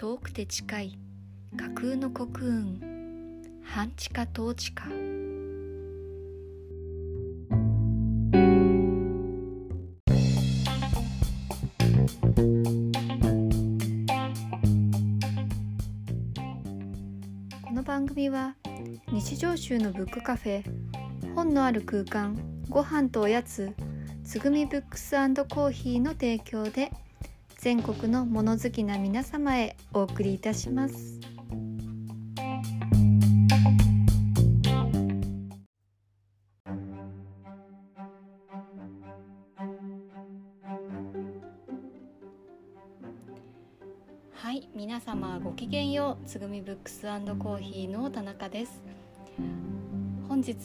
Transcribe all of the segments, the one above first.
遠くて近い架空の国運半地下統治下。この番組は日常集のブックカフェ本のある空間ご飯とおやつつぐみブックスコーヒーの提供で全国の物好きな皆様へお送りいたします。はい皆様ごきげんようつぐみブックスコーヒーの田中です。本日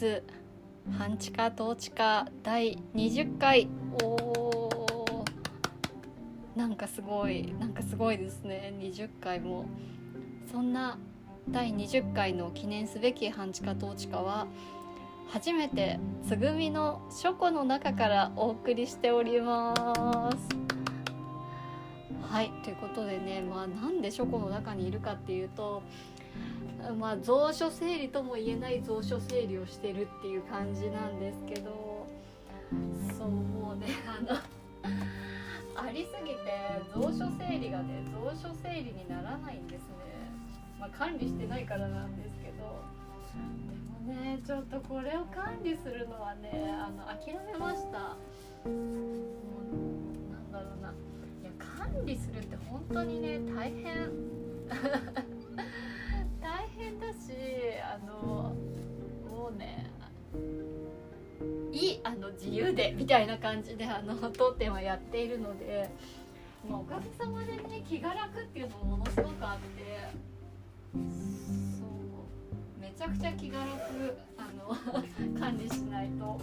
半地下統治下第20回。おーなんかすごいなんかすごいですね。20回も。そんな第20回の記念すべき半地下統治下は初めてつぐみの書庫の中からお送りしております。はいということでねまあなんで書庫の中にいるかっていうとまあ蔵書整理とも言えない蔵書整理をしてるっていう感じなんですけどそうもうねあのありすぎて蔵書整理がね蔵書整理にならないんですね、まあ、管理してないからなんですけど。でもねちょっとこれを管理するのはねあの諦めました。もうなんだろうな。いや管理するって本当にね大変。大変だしあのもうねいいあの自由でみたいな感じであの当店はやっているので、まあ、おかげさまでね気が楽っていうのもものすごくあってそうめちゃくちゃ気が楽あの 管理しないと。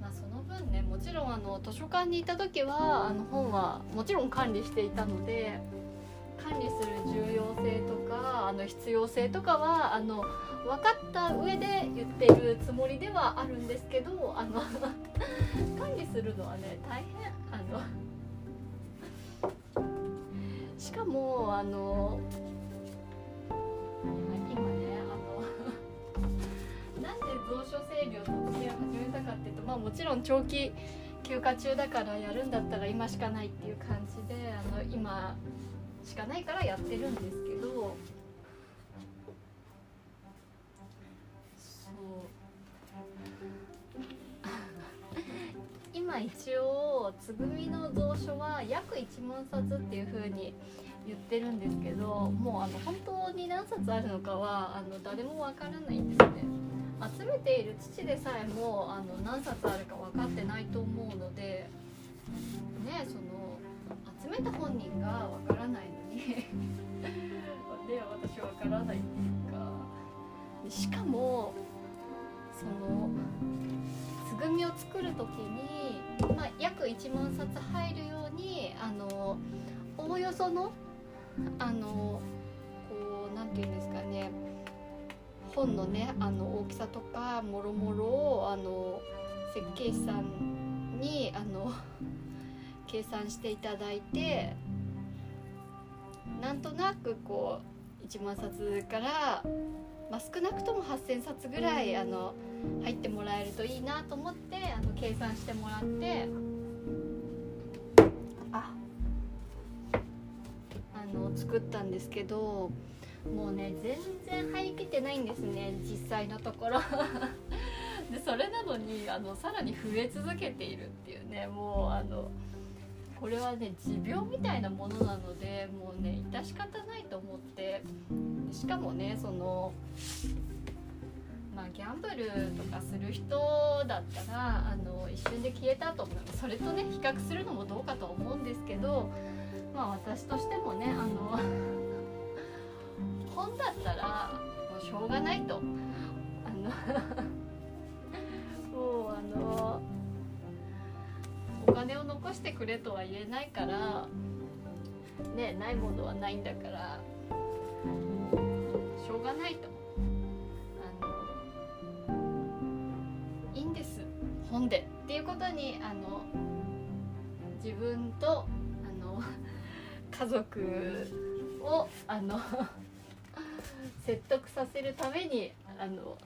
まあその分ねもちろんあの図書館にいた時はあの本はもちろん管理していたので管理する重要性とかあの必要性とかはあの分かった上で言っているつもりではあるんですけどあの 管理するのはね大変あの。しかもあの今ねあの なんで蔵書整理を突然始めたかっていうとまあもちろん長期休暇中だからやるんだったら今しかないっていう感じであの今しかないからやってるんですけどそう。今一応つぐみの蔵書は約1万冊っていう風に言ってるんですけどもうあの本当に何冊あるのかはあの誰もわからないんですね。集めている父でさえもあの何冊あるか分かってないと思うのでねその集めた本人がわからないのに。で私わからないっていうか。しかもそのつぐみを作る時に、まあ、約1万冊入るようにあのおおよそのあのこうなんていうんですかね。本のねあの大きさとかもろもろをあの設計士さんにあの計算していただいてなんとなくこう1万冊から、まあ、少なくとも8,000冊ぐらいあの入ってもらえるといいなと思ってあの計算してもらってあ。あの作ったんですけどもうね全然入りきってないんですね実際のところ。でそれなのにあのさらに増え続けているっていうねもうあのこれはね持病みたいなものなのでもうね致し方ないと思って。しかもねそのまあギャンブルとかする人だったらあの一瞬で消えたと思う。それとね比較するのもどうかと思うんですけどまあ私としてもねあの 本だったらもうしょうがないと。あの もうあのお金を残してくれとは言えないからねないものはないんだからしょうがないと。あのいいんです。本で。っていうことにあの自分とあの家族をあの説得させるためにあの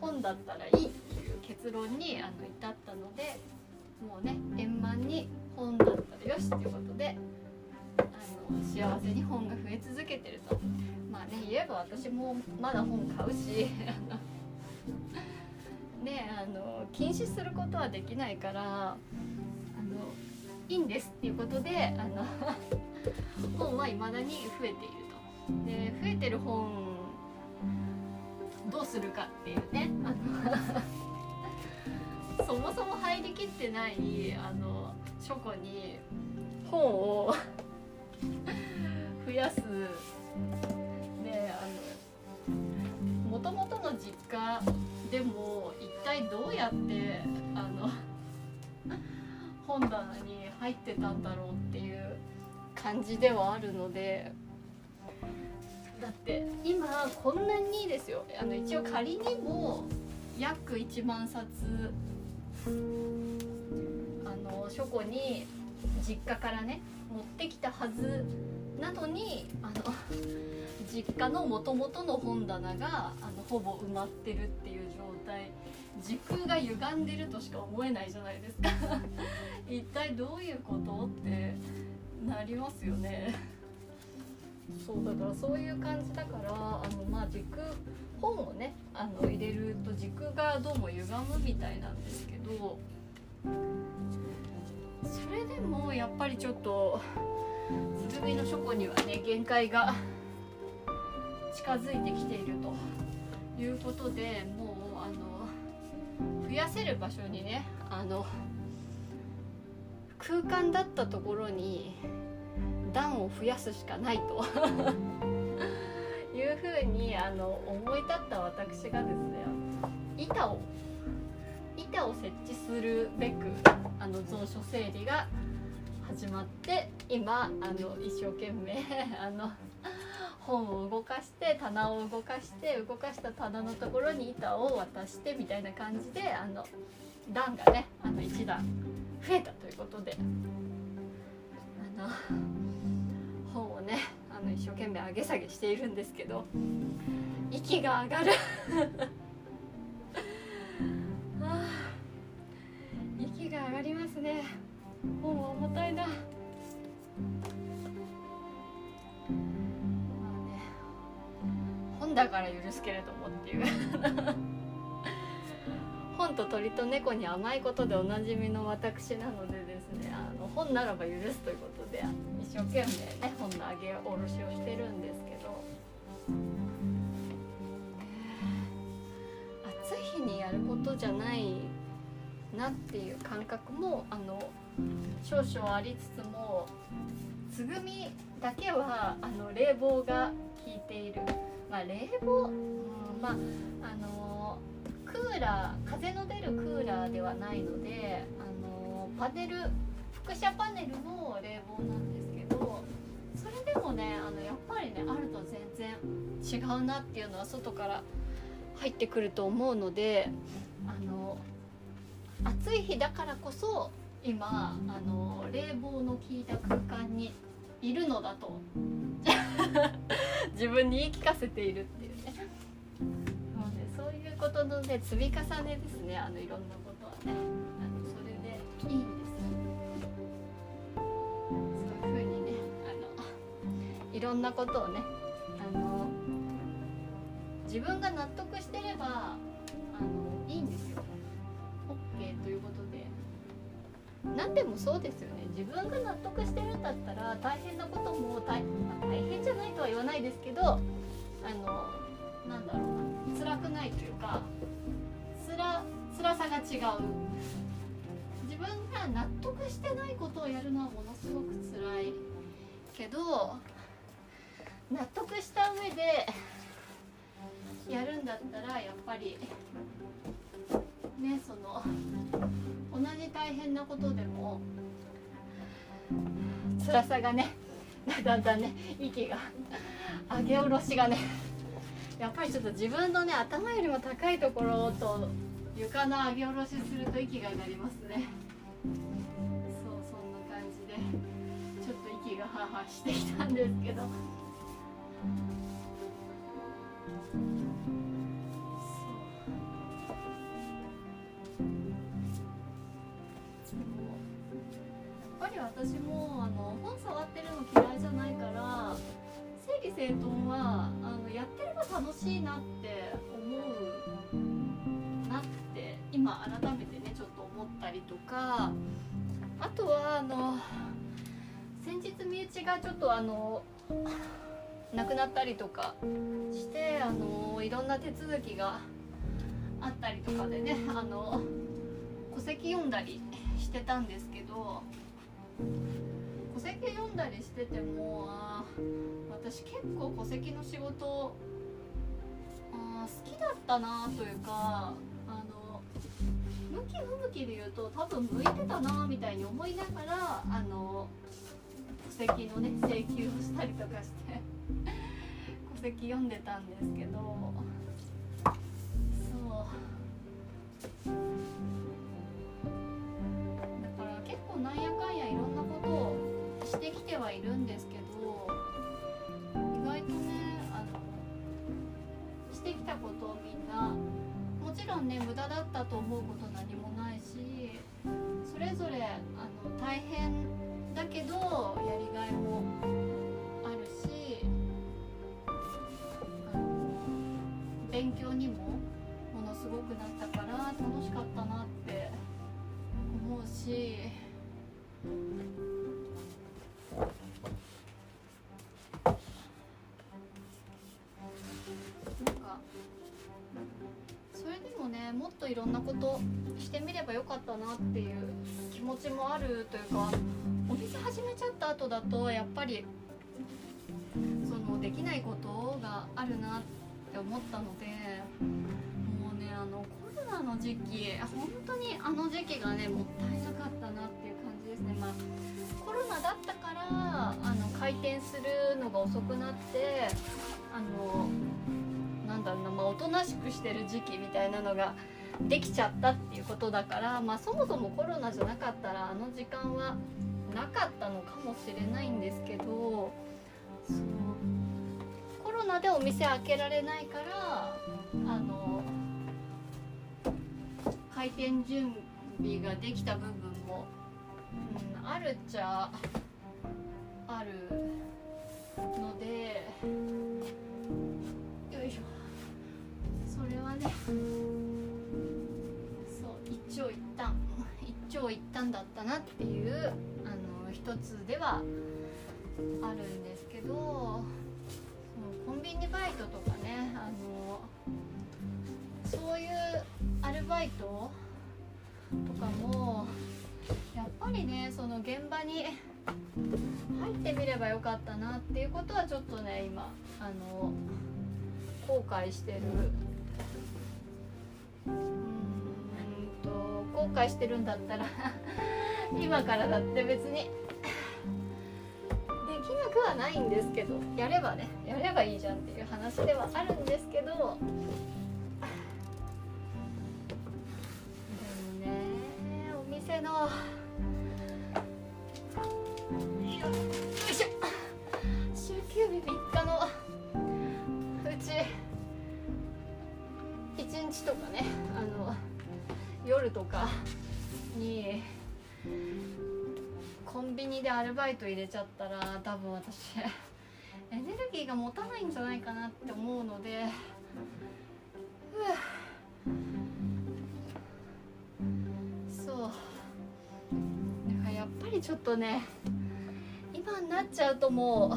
本だったらいいっていう結論にあの至ったのでもうね円満に本だったらよしっていうことであの幸せに本が増え続けてるとまあね言えば私もまだ本買うし ねあの禁止することはできないからあのいいんですっていうことであの本は未だに増えていると。で増えてる本どうするかっていうねあのそもそも入りきってないあの書庫に本を増やす。であのもともとの実家でも一体どうやってあの本棚に入ってたんだろうっていう感じではあるので。だって今こんなにですよ。あの一応仮にも約1万冊あの書庫に実家からね持ってきたはずなのにあの 実家のもともとの本棚があのほぼ埋まってるっていう状態。時空が歪んでるとしか思えないじゃないですか。一体どういうことってなりますよね。そうだからそういう感じだからあのまあ時空本をねあの入れると時空がどうも歪むみたいなんですけどそれでもやっぱりちょっとつぐみの書庫にはね限界が近づいてきているということでもうあの増やせる場所にねあの空間だったところに段を増やすしかないと。にあの思い立った私がですね板を板を設置するべくあの蔵書整理が始まって今あの一生懸命 あの本を動かして棚を動かして動かした棚のところに板を渡してみたいな感じであの段がねあの1段増えたということであの本をねあの一生懸命上げ下げしているんですけど息が上がる。息が上がりますね。本は重たいな。まあね、本だから許すけれどもっていう。本と鳥と猫に甘いことでおなじみの私なのでね。本ならば許すということで一生懸命ね本の上げ下ろしをしてるんですけど。暑い日にやることじゃないなっていう感覚もあの少々ありつつもつぐみだけはあの冷房が効いている。まあ冷房、うん、まああのクーラー風の出るクーラーではないのであのパネル輻射パネルの冷房なんですけどそれでもねあのやっぱりねあると全然違うなっていうのは外から入ってくると思うのであの暑い日だからこそ今あの冷房の効いた空間にいるのだと。自分に言い聞かせているっていうね。なのでそういうことのね積み重ねですねあのいろんなことはね。あのそれでいいいろんなことをねあの自分が納得してればあのいいんですよ。OK ということで。何でもそうですよね。自分が納得してるんだったら大変なことも大,、大変じゃないとは言わないですけどあのなんだろうな。辛くないというかつら辛さが違う。自分が納得してないことをやるのはものすごく辛いけど納得した上でやるんだったらやっぱりねその同じ大変なことでも辛さがねだんだんね息が上げ下ろしがねやっぱりちょっと自分のね頭よりも高いところと床の上げ下ろしすると息が上がりますねそうそんな感じでちょっと息がハーハーしてきたんですけど。やっぱり私もあの本触ってるの嫌いじゃないから整理整頓はあのやってれば楽しいなって思うなって今改めてねちょっと思ったりとかあとはあの先日身内がちょっとあの亡くなったりとかしてあのいろんな手続きがあったりとかでねあの戸籍読んだりしてたんですけど戸籍読んだりしててもあ私結構戸籍の仕事あ好きだったなというかあの向き不向きで言うと多分向いてたなみたいに思いながらあの戸籍のね請求をしたりとかして。戸籍読んでたんですけどそう。だから結構なんやかんやいろんなことをしてきてはいるんですけど意外とねあのしてきたことをみんなもちろんね無駄だったと思うこと何もないしそれぞれあのなことしてみればよかったなっていう気持ちもあるというかお店始めちゃった後だとやっぱりそのできないことがあるなって思ったのでもうねあのコロナの時期本当にあの時期がねもったいなかったなっていう感じですね。まあコロナだったからあの開店するのが遅くなってあのなんだろうな、まあ、おとなしくしてる時期みたいなのができちゃったっていうことだから、まあ、そもそもコロナじゃなかったらあの時間はなかったのかもしれないんですけどそのコロナでお店開けられないからあの開店準備ができた部分も、うん、あるっちゃあるのでよいしょ。それはね長一短一長一短だったなっていうあの一つではあるんですけどそのコンビニバイトとかねあのそういうアルバイトとかもやっぱりねその現場に入ってみればよかったなっていうことはちょっとね今あの後悔してる。後悔してるんだったら 今からだって別に。できなくはないんですけどやればねやればいいじゃんっていう話ではあるんですけど。でもねお店のよいしょ。週休日3日のうち1日とかねあの夜とか。にコンビニでアルバイト入れちゃったら多分私エネルギーが持たないんじゃないかなって思うので。そうだからやっぱりちょっとね今になっちゃうともう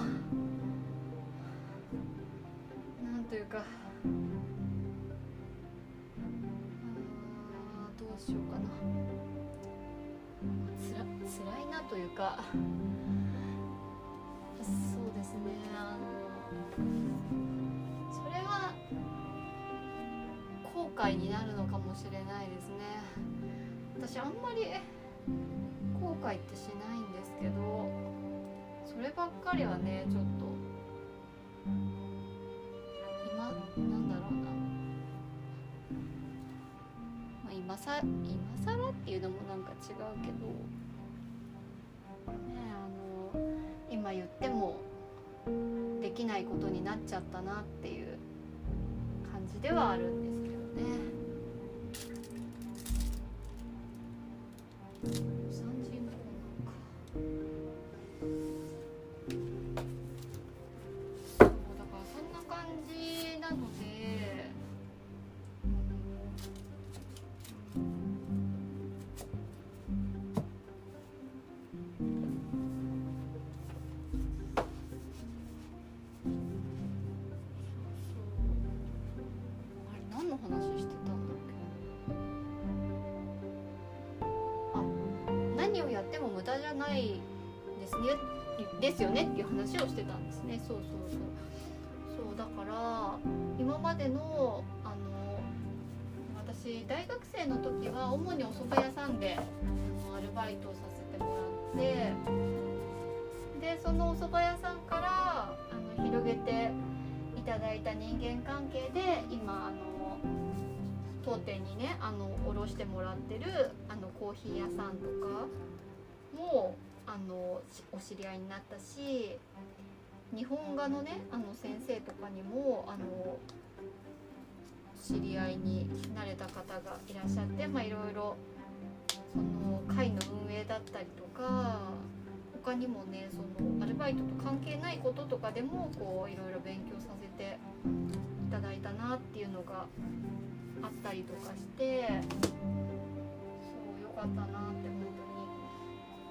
なんというかうしようかな。つら辛いなというか。そうですね。あのそれは後悔になるのかもしれないですね。私あんまり後悔ってしないんですけどそればっかりはねちょっとさ今更っていうのもなんか違うけどねあの今言ってもできないことになっちゃったなっていう感じではあるんですけどね。主にお蕎麦屋さんであのアルバイトをさせてもらってでそのお蕎麦屋さんからあの広げていただいた人間関係で今あの当店にねあの卸してもらってるあのコーヒー屋さんとかもあのお知り合いになったし日本画のねあの先生とかにもあの知り合いになれた方がいらっしゃってまいろいろその会の運営だったりとか他にもねそのアルバイトと関係ないこととかでもこういろいろ勉強させていただいたなっていうのがあったりとかしてそう良かったなって本当に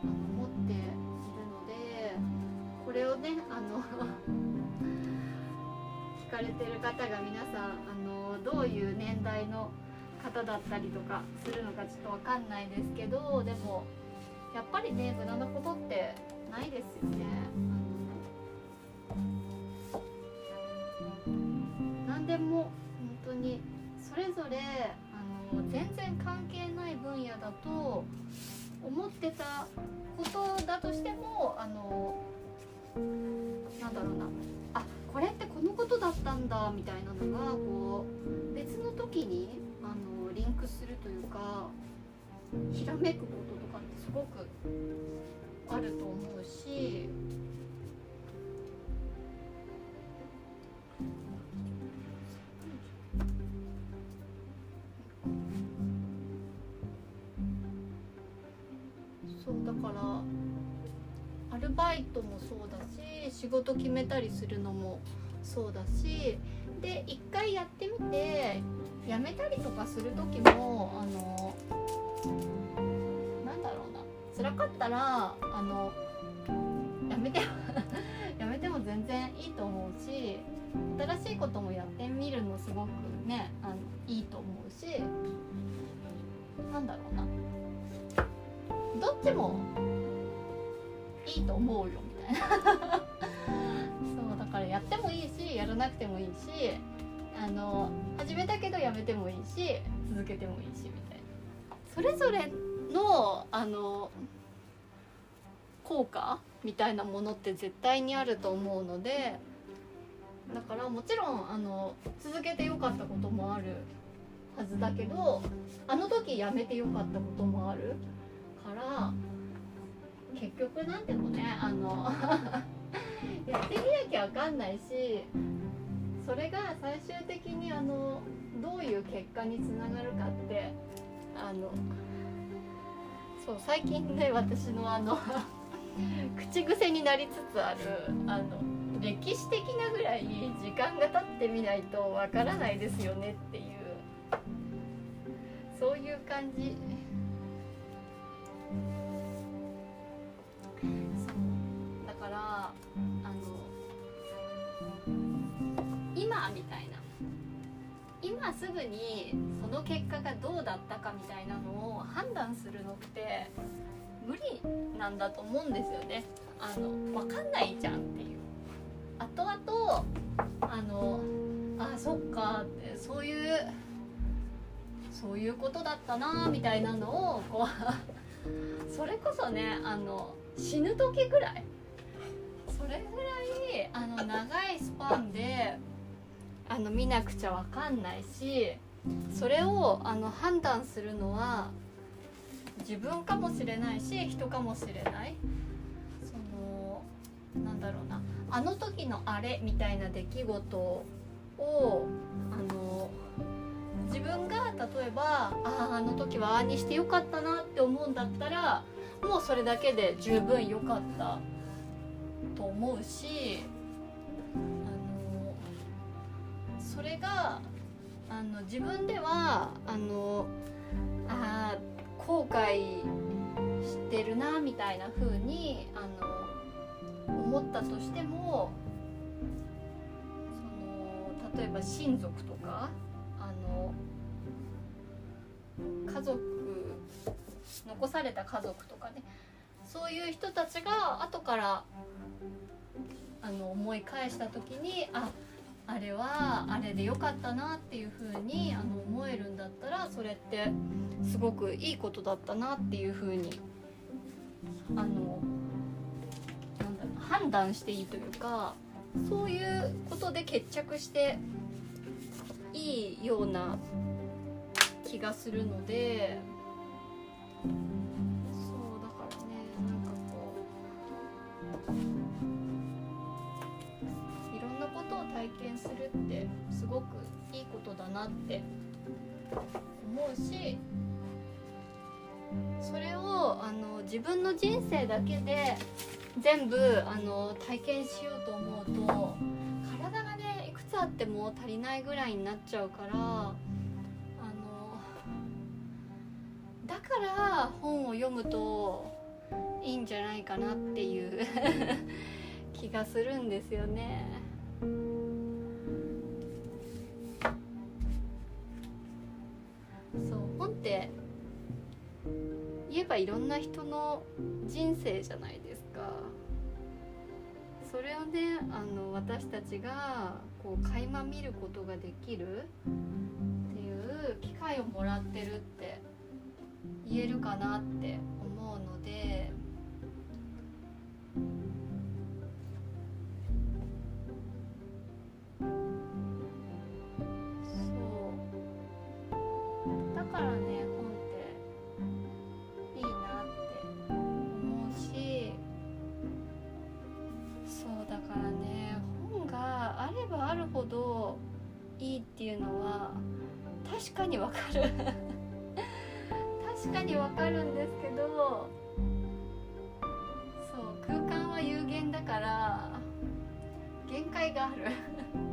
あの思っているのでこれをねあの 聞かれてる方が皆さんあのどういう年代の方だったりとかするのかちょっとわかんないですけどでもやっぱりね無駄なことってないですよね。何でも本当にそれぞれあの全然関係ない分野だと思ってたことだとしてもあのなんだろうなこれってこのことだったんだみたいなのがこう別の時にあのリンクするというかひらめくこととかってすごくあると思うしそうだからアルバイトもそうだし仕事決めたりするのもそうだしで一回やってみて辞めたりとかする時もあのなんだろうな辛かったらあのやめてや めても全然いいと思うし新しいこともやってみるのすごくねあのいいと思うしなんだろうなどっちもいいと思うよみたいな。ってもいいしやらなくてもいいしあの始めたけどやめてもいいし続けてもいいしみたいな。それぞれのあの効果みたいなものって絶対にあると思うのでだからもちろんあの続けてよかったこともあるはずだけどあの時やめてよかったこともあるから結局なんでもねあの やってみなきゃ分かんないしそれが最終的にあのどういう結果につながるかってあのそう最近ね私のあの 口癖になりつつあるあの歴史的なぐらい時間が経ってみないとわからないですよねっていうそういう感じ。あの今みたいな。今すぐにその結果がどうだったかみたいなのを判断するのって無理なんだと思うんですよね。あの分かんないじゃんっていう。後々あのあそっかってそういうそういうことだったなみたいなのをこう それこそねあの死ぬ時ぐらいれぐらいあの長いスパンであの見なくちゃ分かんないしそれをあの判断するのは自分かもしれないし人かもしれない。そのなんだろうな。あの時のあれみたいな出来事をあの自分が例えばあああの時はああにしてよかったなって思うんだったらもうそれだけで十分良かった。と思うしあのそれがあの自分ではあのあ後悔してるなみたいな風にあの思ったとしてもその例えば親族とかあの家族残された家族とかねそういう人たちが後からあの思い返した時にああれはあれでよかったなっていう風にあの思えるんだったらそれってすごくいいことだったなっていう風にあのなんだろう判断していいというかそういうことで決着していいような気がするのでことを体験するってすごくいいことだなって思うしそれをあの自分の人生だけで全部あの体験しようと思うと体がねいくつあっても足りないぐらいになっちゃうからあのだから本を読むといいんじゃないかなっていう 気がするんですよね。そう本って言えばいろんな人の人生じゃないですか。それをねあの私たちがこう垣間見ることができるっていう機会をもらってるって言えるかなって思うので。からね本っていいなって思うしそうだからね本があればあるほどいいっていうのは確かにわかる。確かにわかるんですけどそう空間は有限だから限界がある。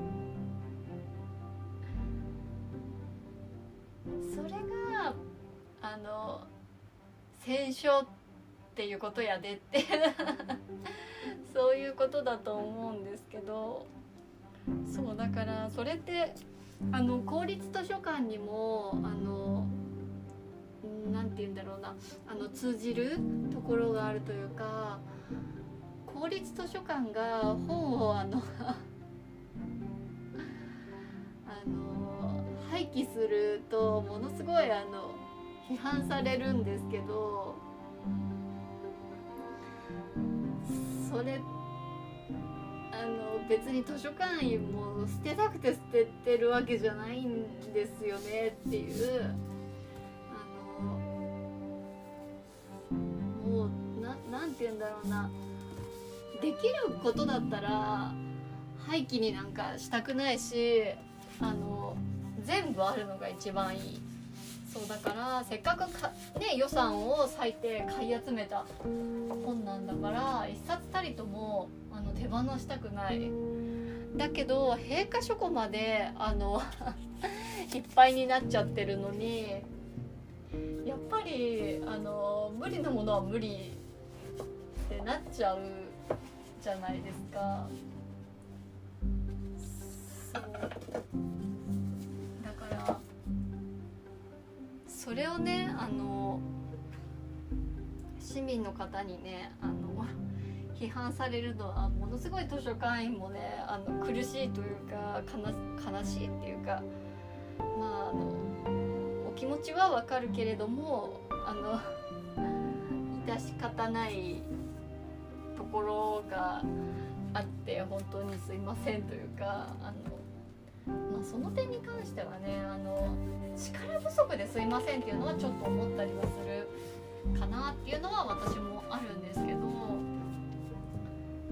それがあの戦勝っていうことやでって。そういうことだと思うんですけど。そうだからそれってあの公立図書館にもあのなんて言うんだろうな。あの通じるところがあるというか公立図書館が本をあのあの廃棄するとものすごいあの批判されるんですけどそれあの別に図書館員も捨てたくて捨ててるわけじゃないんですよねっていうあのもうななんて言うんだろうな。できることだったら廃棄になんかしたくないしあの全部あるのが一番いい。そうだからせっかくか、ね、予算を割いて買い集めた本なんだから一冊たりともあの手放したくない。だけど閉花書庫まであの いっぱいになっちゃってるのにやっぱりあの無理なものは無理ってなっちゃうじゃないですか。そう。それをねあの市民の方にねあの批判されるのはものすごい図書館員もねあの苦しいというか悲しいっていうかまああのお気持ちはわかるけれどもあの致し方ないところがあって本当にすいませんというかあの、まあ、その点に関してはねあの力不足ですいませんっていうのはちょっと思ったりはするかなっていうのは私もあるんですけど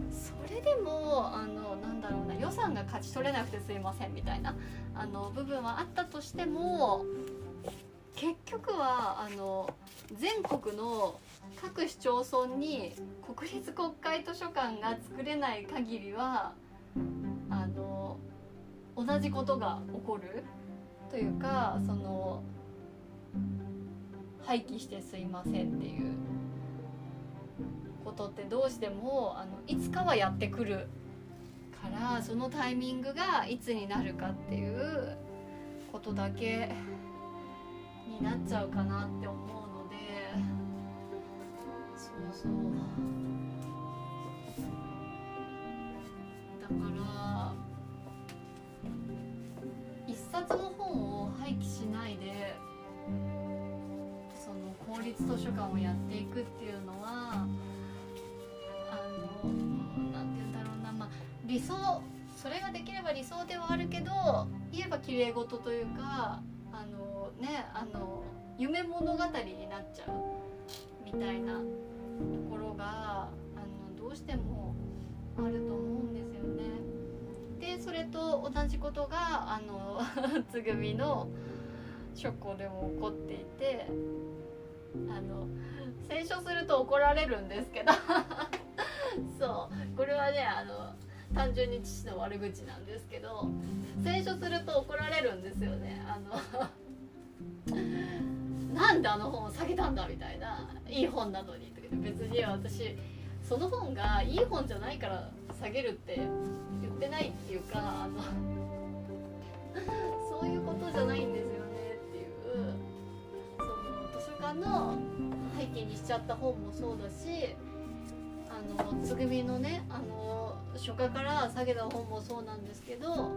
それでもあのなんだろうな予算が勝ち取れなくてすいませんみたいなあの部分はあったとしても結局はあの全国の各市町村に国立国会図書館が作れない限りはあの同じことが起こる？というかその廃棄してすいませんっていうことってどうしてもあのいつかはやってくるからそのタイミングがいつになるかっていうことだけになっちゃうかなって思うのでそうそう。だから冊の本を廃棄しないでその公立図書館をやっていくっていうのはあのなんて言うんだろうなまあ理想それができれば理想ではあるけど言えば綺麗事というかあのねあの夢物語になっちゃうみたいなところがあのどうしてもあると思う。でそれと同じことがあの つぐみの書庫でも起こっていてあの選書すると怒られるんですけど。そう。これはねあの単純に父の悪口なんですけど選書すると怒られるんですよね。あの なんであの本を下げたんだみたいないい本なのにとか別に私その本がいい本じゃないから下げるって言ってないっていうかあの そういうことじゃないんですよねっていうその図書館の背景にしちゃった本もそうだしあのつぐみのねあの初夏から下げた本もそうなんですけどあの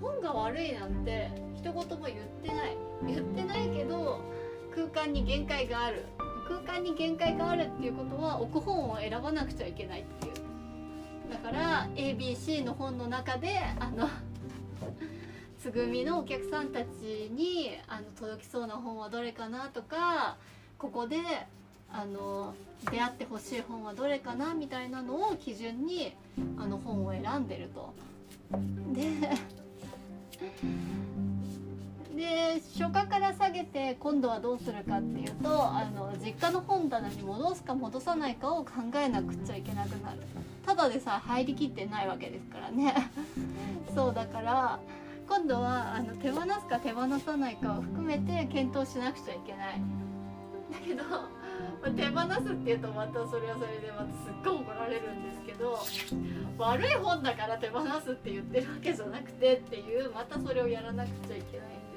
本が悪いなんて一言も言ってない。言ってないけど空間に限界がある。空間に限界があるっていうことは置く本を選ばなくちゃいけないっていう。だから ABC の本の中であの つぐみのお客さんたちにあの届きそうな本はどれかなとかここであの出会ってほしい本はどれかなみたいなのを基準にあの本を選んでると。でで初夏から下げて今度はどうするかっていうとあの実家の本棚に戻すか戻さないかを考えなくちゃいけなくなる。ただでさえ入りきってないわけですからね。そうだから今度はあの手放すか手放さないかを含めて検討しなくちゃいけない。だけど手放すっていうとまたそれはそれでまたすっごい怒られるんですけど悪い本だから手放すって言ってるわけじゃなくてっていうまたそれをやらなくちゃいけない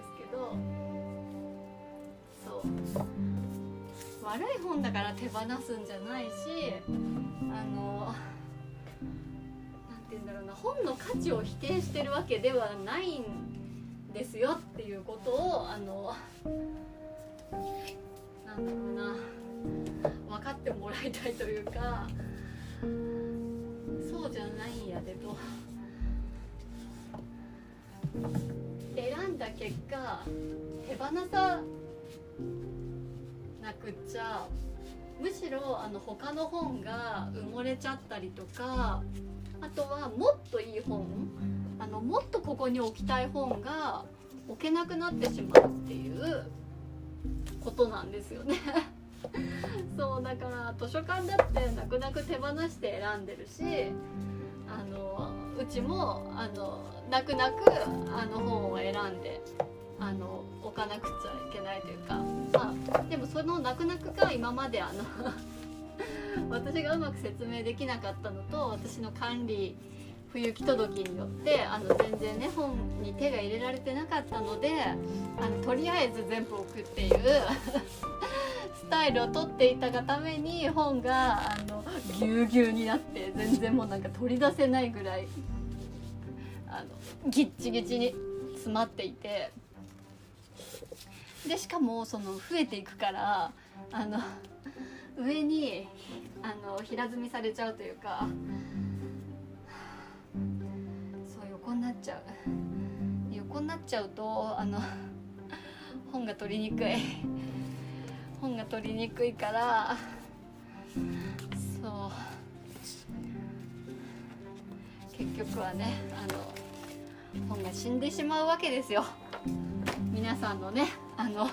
そう。悪い本だから手放すんじゃないしあの何て言うんだろうな本の価値を否定してるわけではないんですよっていうことをあのなんだろうな分かってもらいたいというかそうじゃないんやでと。選んだ結果手放さなくっちゃむしろあの他の本が埋もれちゃったりとかあとはもっといい本あのもっとここに置きたい本が置けなくなってしまうっていうことなんですよね。そうだから図書館だって泣く泣く手放して選んでるしあのうちもあの泣く泣くあの本を選んであの置かなくちゃいけないというか、まあ、でもその泣く泣くが今まであの 私がうまく説明できなかったのと私の管理不行き届きによってあの全然ね本に手が入れられてなかったのであのとりあえず全部置くっていうスタイルをとっていたがために本があのぎゅうぎゅうになって全然もうなんか取り出せないぐらいあのギッチギチに詰まっていて。でしかもその増えていくからあの上にあの平積みされちゃうというかそう横になっちゃう。横になっちゃうとあの本が取りにくい。本が取りにくいから。そう。結局はねあの本が死んでしまうわけですよ。皆さんのねあの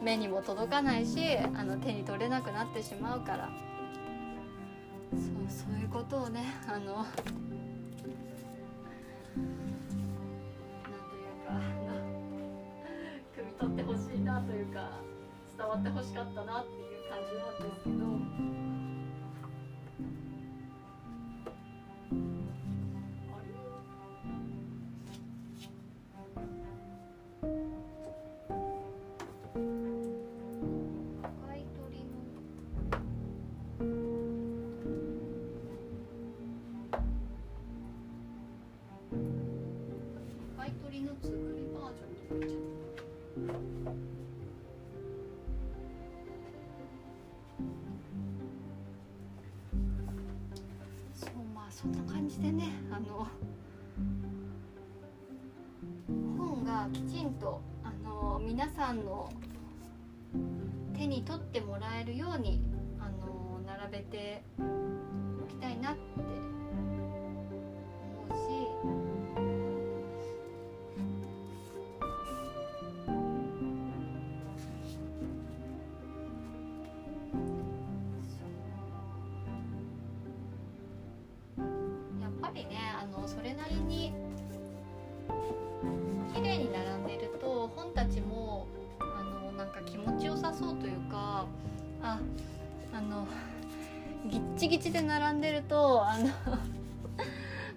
目にも届かないしあの手に取れなくなってしまうから。そうそういうことをねあのなんというか 汲み取ってほしいなというか。伝わってほしかったなっていう感じなんですけど。ってもらえるようにあの並べておきたいなってあの、ギッチギチで並んでるとあの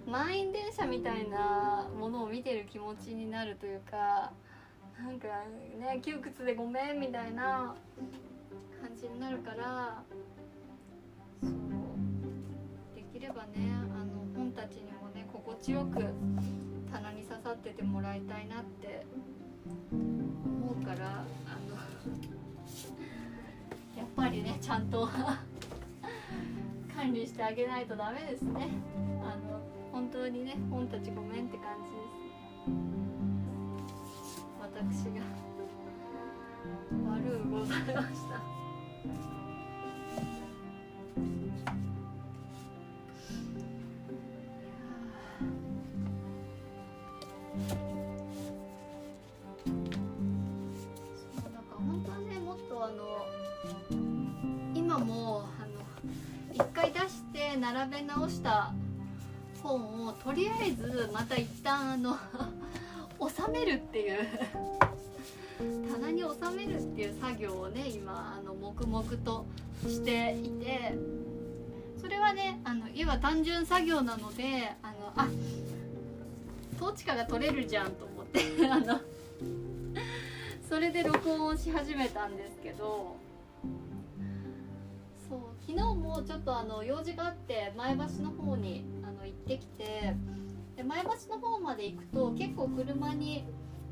満員電車みたいなものを見てる気持ちになるというかなんかね窮屈でごめんみたいな感じになるからそうできればねあの本たちにもね心地よく棚に刺さっててもらいたいなって思うからやっぱりねちゃんと 管理してあげないとダメですね。あの本当にね本たちごめんって感じです。私が悪うございました。並べ直した本をとりあえずまた一旦あの 収めるっていう。棚に収めるっていう作業をね今あの黙々としていて。それはねあの要は単純作業なのであのあ統治下が取れるじゃんと思って あのそれで録音し始めたんですけど。昨日もちょっとあの用事があって前橋の方にあの行ってきてで前橋の方まで行くと結構車に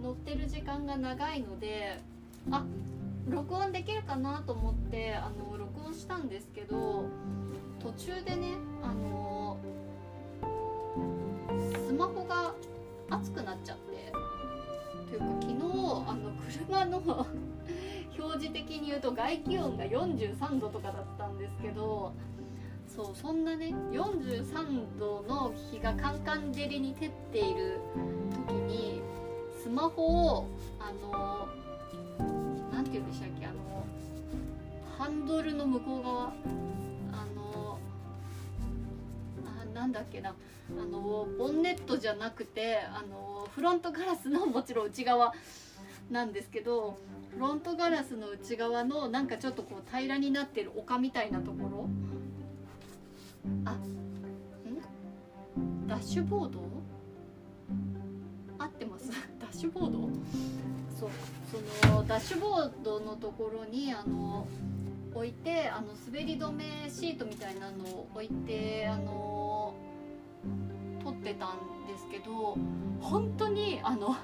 乗ってる時間が長いのであ録音できるかなと思ってあの録音したんですけど途中でねあのスマホが熱くなっちゃってというか昨日あの車の 表示的に言うと外気温が43度とかだったんですけどそうそんなね43度の日がカンカン照りに照っている時にスマホをあの何て言うんでしたっけあのハンドルの向こう側あのあなんだっけなあのボンネットじゃなくてあのフロントガラスのもちろん内側なんですけどフロントガラスの内側のなんかちょっとこう平らになってる丘みたいなところ。あん？ダッシュボード？合ってます？ダッシュボード？そうそのダッシュボードのところにあの置いてあの滑り止めシートみたいなのを置いてあの撮ってたんですけど本当にあの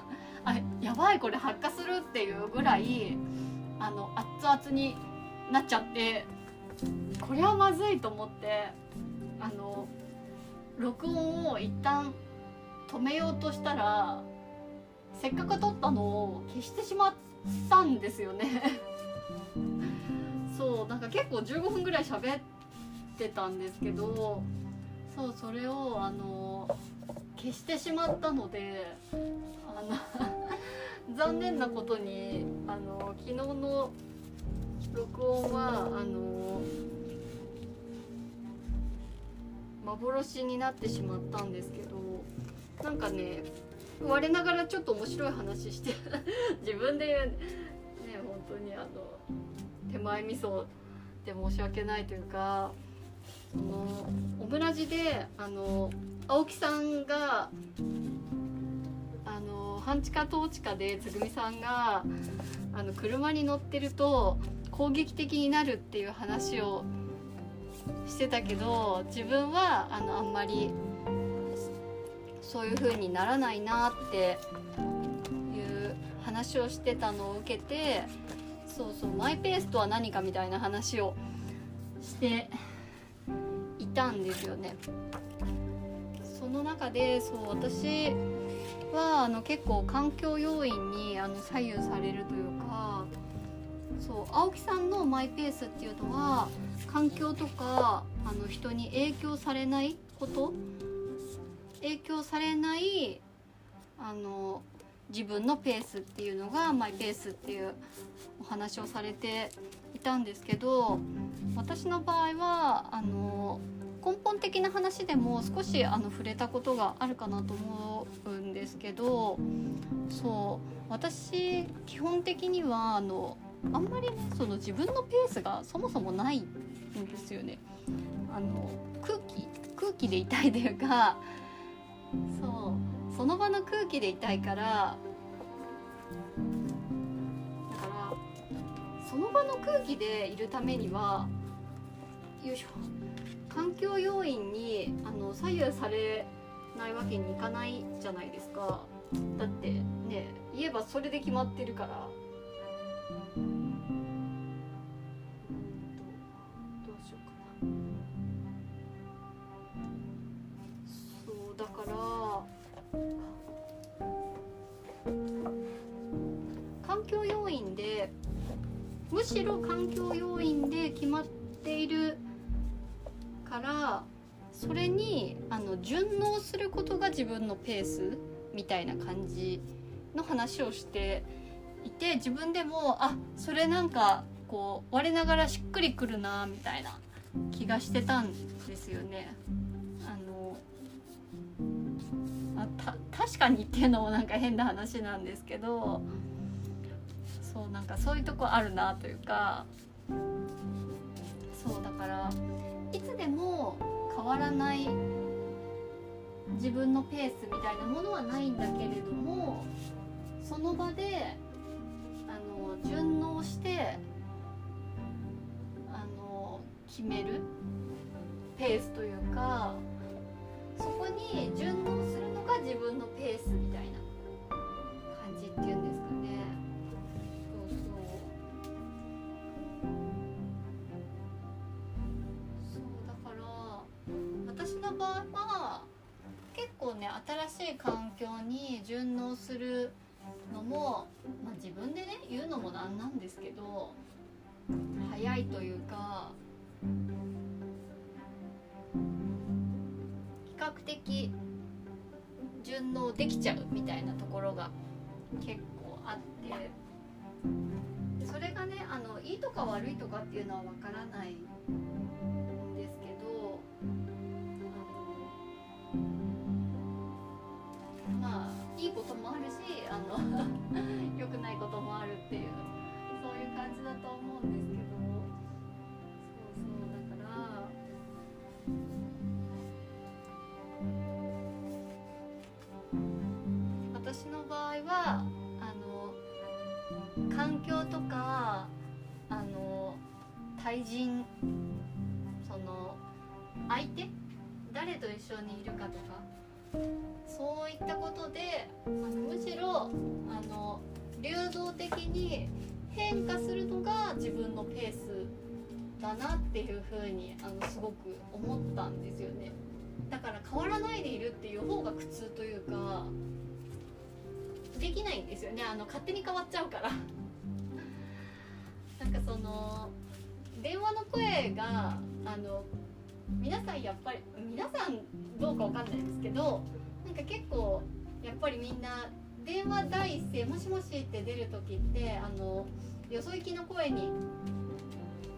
あやばいこれ発火するっていうぐらいあの熱々になっちゃってこれはまずいと思ってあの録音を一旦止めようとしたらせっかく撮ったのを消してしまったんですよね。そうなんか結構15分ぐらい喋ってたんですけどそうそれをあの消してしまったのであの 残念なことにあの昨日の録音はあの幻になってしまったんですけどなんかね我ながらちょっと面白い話して 自分で言うね本当にあの手前味噌で申し訳ないというかそのオムラジであの青木さんがあの半地下統治下でつぐみさんがあの車に乗ってると攻撃的になるっていう話をしてたけど自分はあのあんまりそういう風にならないなっていう話をしてたのを受けてそうそうマイペースとは何かみたいな話をしていたんですよね。その中でそう私はあの結構環境要因にあの左右されるというかそう青木さんのマイペースっていうのは環境とかあの人に影響されないこと影響されないあの自分のペースっていうのがマイペースっていうお話をされていたんですけど私の場合はあの根本的な話でも少しあの触れたことがあるかなと思うんですけどそう私基本的にはあのあんまりねその自分のペースがそもそもないんですよね。あの空気空気でいたいというかそうその場の空気でいたいからだからその場の空気でいるためにはよいしょ環境要因にあの左右されないわけにいかないじゃないですか。だってね言えばそれで決まってるから。そうだから環境要因でむしろ環境要因で決まっているからそれにあの順応することが自分のペースみたいな感じの話をしていて自分でもあそれなんかこう我ながらしっくりくるなみたいな気がしてたんですよね。あのあた確かにっていうのもなんか変な話なんですけど。そうなんかそういうとこあるなというかそうだからわらない自分のペースみたいなものはないんだけれどもその場であの順応してあの決めるペースというかそこに順応するのが自分のペースみたいな感じっていうんですね新しい環境に順応するのも、まあ、自分でね言うのもなんなんですけど早いというか比較的順応できちゃうみたいなところが結構あってそれがねあのいいとか悪いとかっていうのは分からないいいこともあるしあの 良くないこともあるっていうそういう感じだと思うんですけど。そうそうだから私の場合はあの環境とかあの対人その相手？誰と一緒にいるかとかそういったことであのむしろあの流動的に変化するのが自分のペースだなっていうふうにあのすごく思ったんですよね。だから変わらないでいるっていう方が苦痛というかできないんですよね。あの勝手に変わっちゃうから。なんかその電話の声があの皆さんやっぱり皆さんどうかわかんないですけどなんか結構やっぱりみんな電話第一声「もしもし」って出る時ってあのよそ行きの声に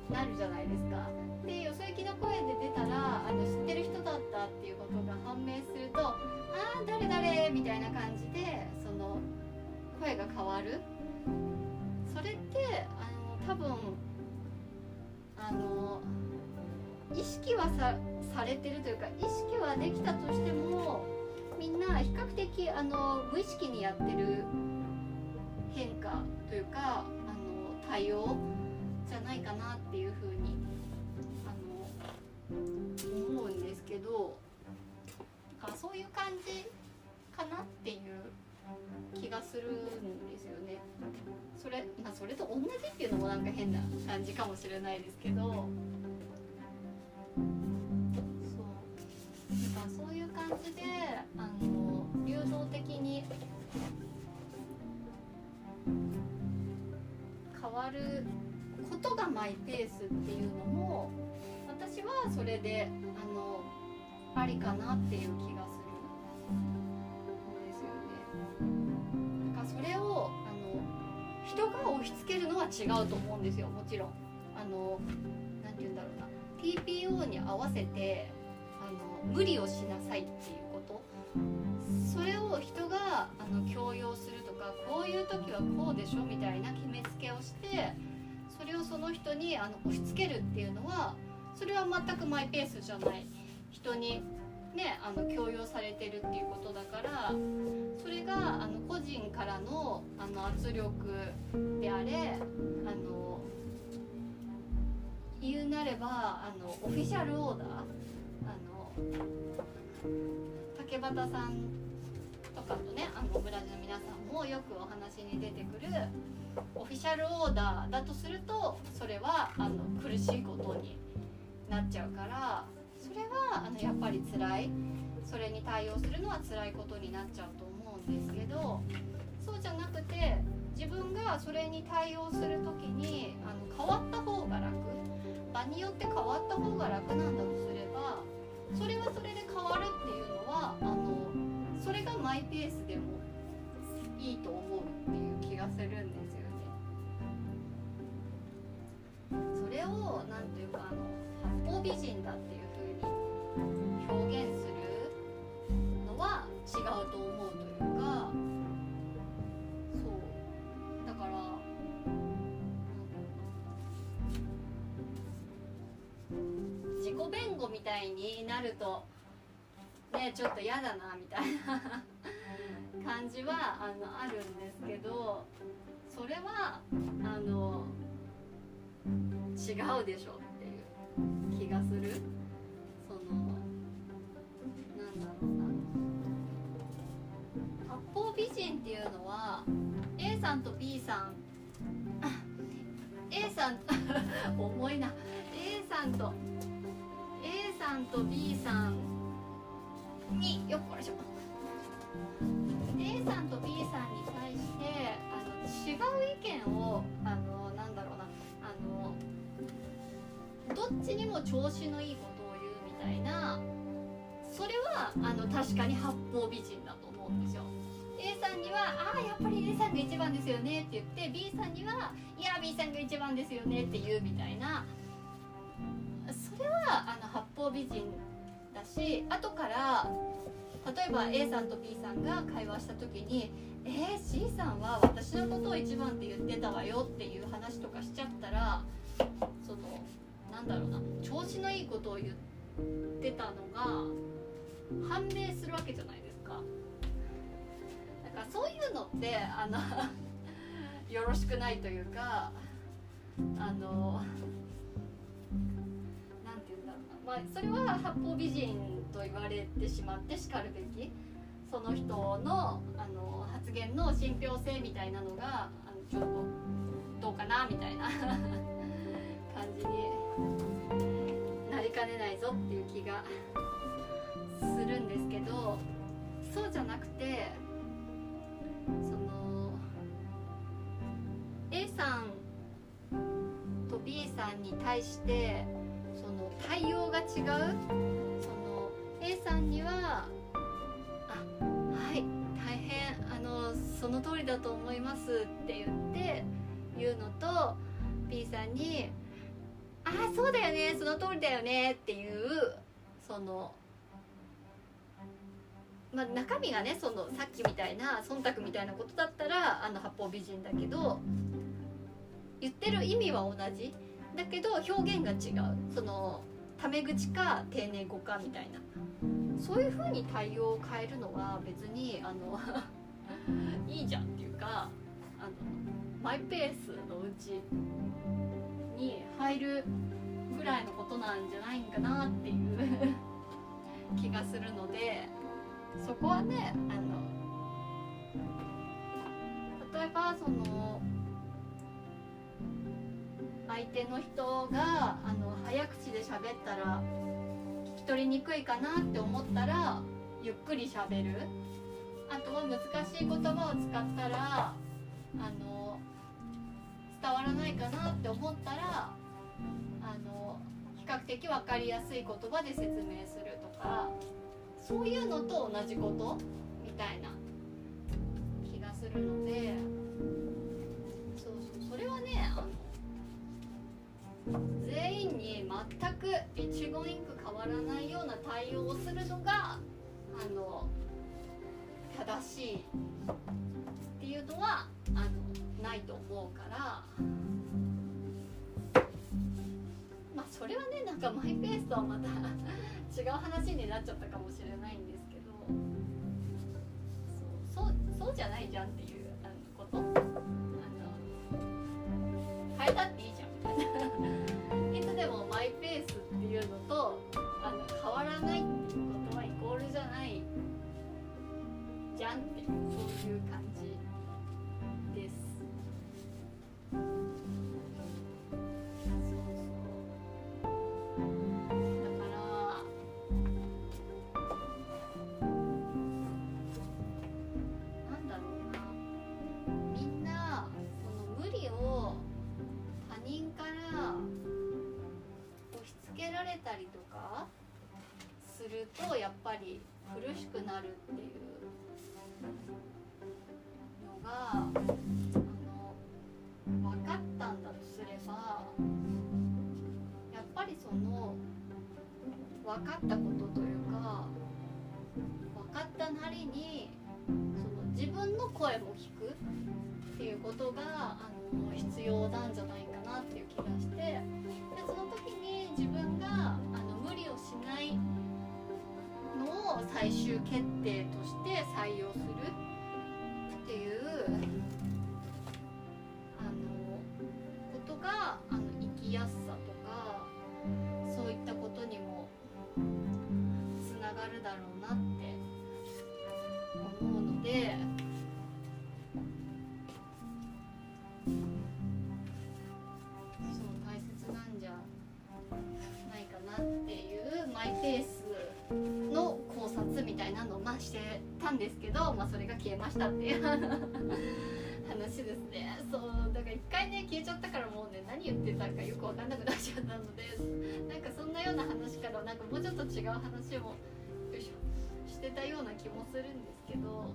なるじゃないですか。でよそ行きの声で出たらあの知ってる人だったっていうことが判明すると「ああ誰誰」みたいな感じでその声が変わるそれってあの多分あの意識はさされてるというか意識はできたとしてもみんな比較的あの無意識にやってる変化というかあの対応じゃないかなっていうふうにあの思うんですけどかそういう感じかなっていう気がするんですよね。それまあそれと同じっていうのもなんか変な感じかもしれないですけど。そうなんかそういう感じであの流動的に変わることがマイペースっていうのも私はそれであのありかなっていう気がするんですよね。なんかそれをあの人が押し付けるのは違うと思うんですよもちろん。あのなんて言うんだろうな TPO に合わせてあの無理をしなさいっていうこと。それを人があの強要するとかこういう時はこうでしょみたいな決めつけをしてそれをその人にあの押し付けるっていうのはそれは全くマイペースじゃない。人にねあの強要されてるっていうことだからそれがあの個人からのあの圧力であれあの言うなればあのオフィシャルオーダーあの竹俣さんとかとねあのブラジルの皆さんもよくお話に出てくるオフィシャルオーダーだとするとそれはあの苦しいことになっちゃうからそれはあのやっぱり辛いそれに対応するのは辛いことになっちゃうと思うんですけどそうじゃなくて自分がそれに対応する時にあの変わった方が楽。場によって変わった方が楽なんだとすればそれはそれで変わるっていうのはあのそれがマイペースでもいいと思うっていう気がするんですよね。それをなんていうかあの八方美人だっていう風に表現するのは違うと思うというか己弁護みたいになるとねちょっと嫌だなみたいな感じはあのあるんですけどそれはあの違うでしょっていう気がする。そのなんだろうな。八方美人っていうのは A さんと B さん A さん 重いな。A さんとさんと B さんによっこいしょ A さんと B さんに対してあの違う意見をあのなんだろうなあのどっちにも調子のいいことを言うみたいなそれはあの確かに八方美人だと思うんですよ。A さんには「ああやっぱり A さんが一番ですよね」って言って B さんには「いや B さんが一番ですよね」って言うみたいなそれはあの八方美人だし後から例えば A さんと B さんが会話した時に「えー、C さんは私のことを一番って言ってたわよ」っていう話とかしちゃったらそのなんだろうな調子のいいことを言ってたのが判明するわけじゃないですか。だからそういうのってあの よろしくないというかあのまあ、それは八方美人と言われてしまってしかるべき。その人のあの発言の信憑性みたいなのがあのちょっとどうかなみたいな。感じになりかねないぞっていう気がするんですけどそうじゃなくてその A さんと B さんに対して対応が違う？その A さんには「あはい大変あのその通りだと思います」って言って言うのと B さんに「あそうだよねその通りだよね」っていうそのまあ、中身がねそのさっきみたいな忖度みたいなことだったらあの八方美人だけど言ってる意味は同じ。だけど表現が違う。そのタメ口か丁寧語かみたいな。そういう風に対応を変えるのは別にあの いいじゃんっていうかあのマイペースのうちに入るぐらいのことなんじゃないんかなっていう 気がするのでそこはねあの例えばその相手の人があの早口で喋ったら聞き取りにくいかなって思ったらゆっくり喋る。あとは難しい言葉を使ったらあの伝わらないかなって思ったらあの比較的分かりやすい言葉で説明するとかそういうのと同じことみたいな気がするので全員に全く一言一句変わらないような対応をするのがあの正しいっていうのはあのないと思うから。まあそれはねなんかマイペースとはまた 違う話になっちゃったかもしれないんですけど。そうそうそうじゃないじゃんっていうあのこと。ゃんってそういう感じです。そうそうだからなんだろうなみんなその無理を他人から押し付けられたりとかするとやっぱり苦しくなるっていうがあの分かったんだとすればやっぱりその分かったことというか分かったなりにその自分の声も聞くっていうことがあの必要なんじゃないかなっていう気がしてでその時に自分があの無理をしないのを最終決定として採用するっていうたっていう 話ですね。そうだから一回ね消えちゃったからもうね何言ってたかよく分かんなくなっちゃったのでなんかそんなような話からなんかもうちょっと違う話もよいしょしてたような気もするんですけど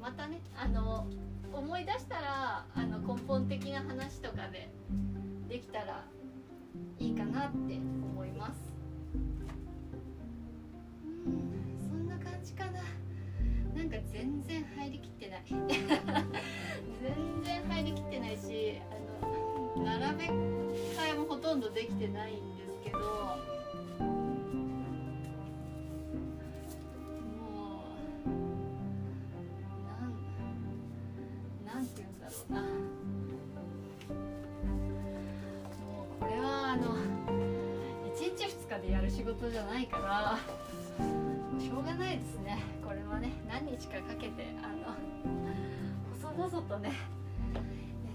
またねあの思い出したらあの根本的な話とかでできたらいいかなって思います。そんな感じかな。なんか全然入りきってない。全然入りきってないしあの並べ替えもほとんどできてないんですけどもうなんなんて言うんだろうな。もうこれはあの1日2日でやる仕事じゃないからしょうがないですね。これはね何日かかけてあの細々とねや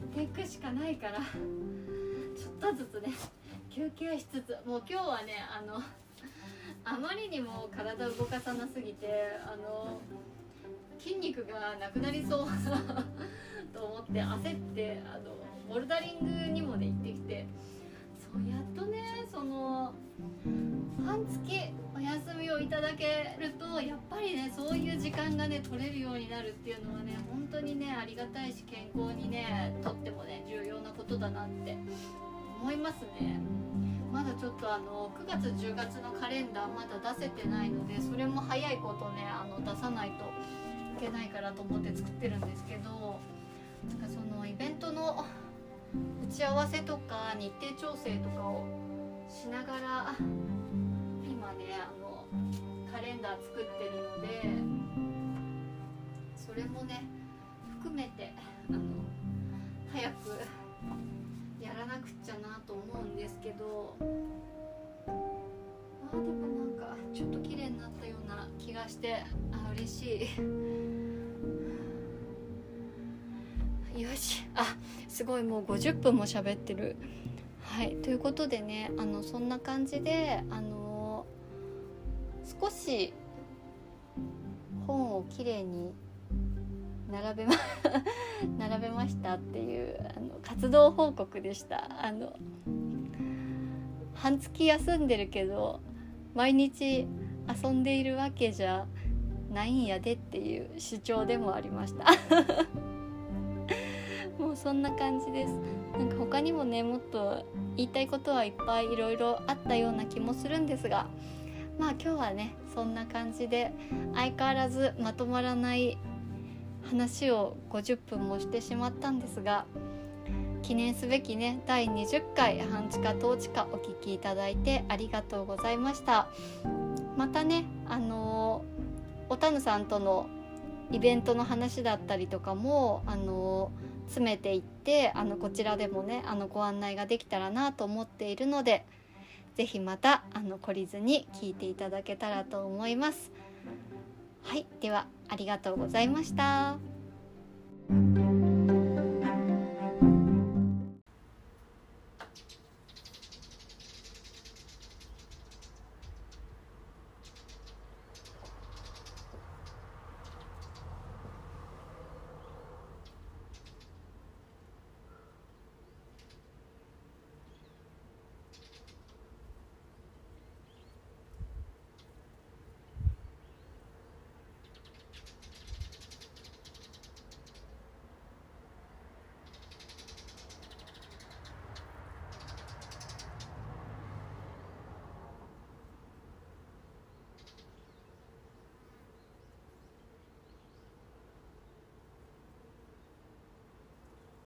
っていくしかないからちょっとずつね休憩しつつもう今日はねあのあまりにも体を動かさなすぎてあの筋肉がなくなりそう と思って焦ってあのボルダリングにもね行ってきてそうやっとねそその半月お休みをいただけるとやっぱりねそういう時間がね取れるようになるっていうのはね本当にねありがたいし健康にねとってもね重要なことだなって思いますね。まだちょっとあの9月10月のカレンダーまだ出せてないのでそれも早いことねあの出さないといけないからと思って作ってるんですけどなんかそのイベントの打ち合わせとか日程調整とかをしながら今ねあのカレンダー作ってるのでそれもね含めてあの早くやらなくっちゃなと思うんですけどあでもなんかちょっと綺麗になったような気がしてあ嬉しい。よし。あすごいもう50分も喋ってる。はい。ということでねあのそんな感じであの少し本をきれいに並べま 並べましたっていうあの活動報告でした。あの半月休んでるけど毎日遊んでいるわけじゃないんやでっていう主張でもありました。もうそんな感じです。なんか他にもねもっと言いたいことはいっぱいいろいろあったような気もするんですがまあ今日はねそんな感じで相変わらずまとまらない話を50分もしてしまったんですが記念すべきね第20回半地下統治下お聞きいただいてありがとうございました。またねあのおたぬさんとのイベントの話だったりとかもあの詰めていってあのこちらでもねあのご案内ができたらなと思っているので是非またあの懲りずに聞いていただけたらと思いますはいではありがとうございました。